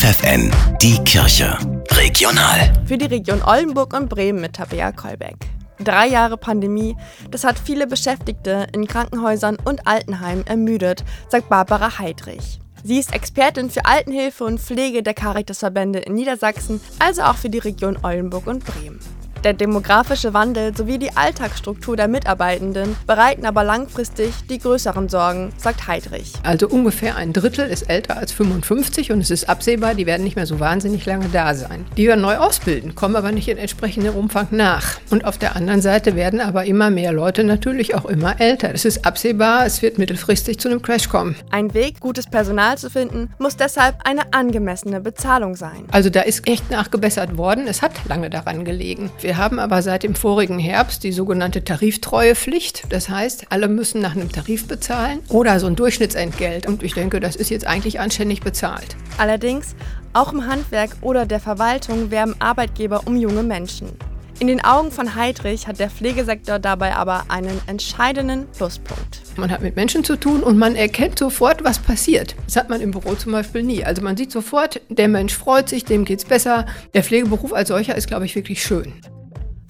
FFN, die Kirche. Regional. Für die Region Oldenburg und Bremen mit Tabea Kolbeck. Drei Jahre Pandemie, das hat viele Beschäftigte in Krankenhäusern und Altenheimen ermüdet, sagt Barbara Heidrich. Sie ist Expertin für Altenhilfe und Pflege der Caritasverbände in Niedersachsen, also auch für die Region Oldenburg und Bremen. Der demografische Wandel sowie die Alltagsstruktur der Mitarbeitenden bereiten aber langfristig die größeren Sorgen, sagt Heidrich. Also ungefähr ein Drittel ist älter als 55 und es ist absehbar, die werden nicht mehr so wahnsinnig lange da sein. Die wir neu ausbilden, kommen aber nicht in entsprechendem Umfang nach. Und auf der anderen Seite werden aber immer mehr Leute natürlich auch immer älter. Es ist absehbar, es wird mittelfristig zu einem Crash kommen. Ein Weg, gutes Personal zu finden, muss deshalb eine angemessene Bezahlung sein. Also da ist echt nachgebessert worden. Es hat lange daran gelegen. Wir wir haben aber seit dem vorigen Herbst die sogenannte Tariftreuepflicht. Das heißt, alle müssen nach einem Tarif bezahlen oder so ein Durchschnittsentgelt. Und ich denke, das ist jetzt eigentlich anständig bezahlt. Allerdings, auch im Handwerk oder der Verwaltung werben Arbeitgeber um junge Menschen. In den Augen von Heidrich hat der Pflegesektor dabei aber einen entscheidenden Pluspunkt. Man hat mit Menschen zu tun und man erkennt sofort, was passiert. Das hat man im Büro zum Beispiel nie. Also man sieht sofort, der Mensch freut sich, dem geht es besser. Der Pflegeberuf als solcher ist, glaube ich, wirklich schön.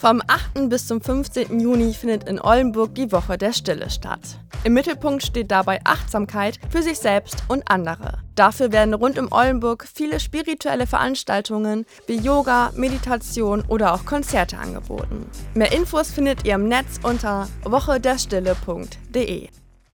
Vom 8. bis zum 15. Juni findet in Oldenburg die Woche der Stille statt. Im Mittelpunkt steht dabei Achtsamkeit für sich selbst und andere. Dafür werden rund um Oldenburg viele spirituelle Veranstaltungen wie Yoga, Meditation oder auch Konzerte angeboten. Mehr Infos findet ihr im Netz unter wochederstille.de.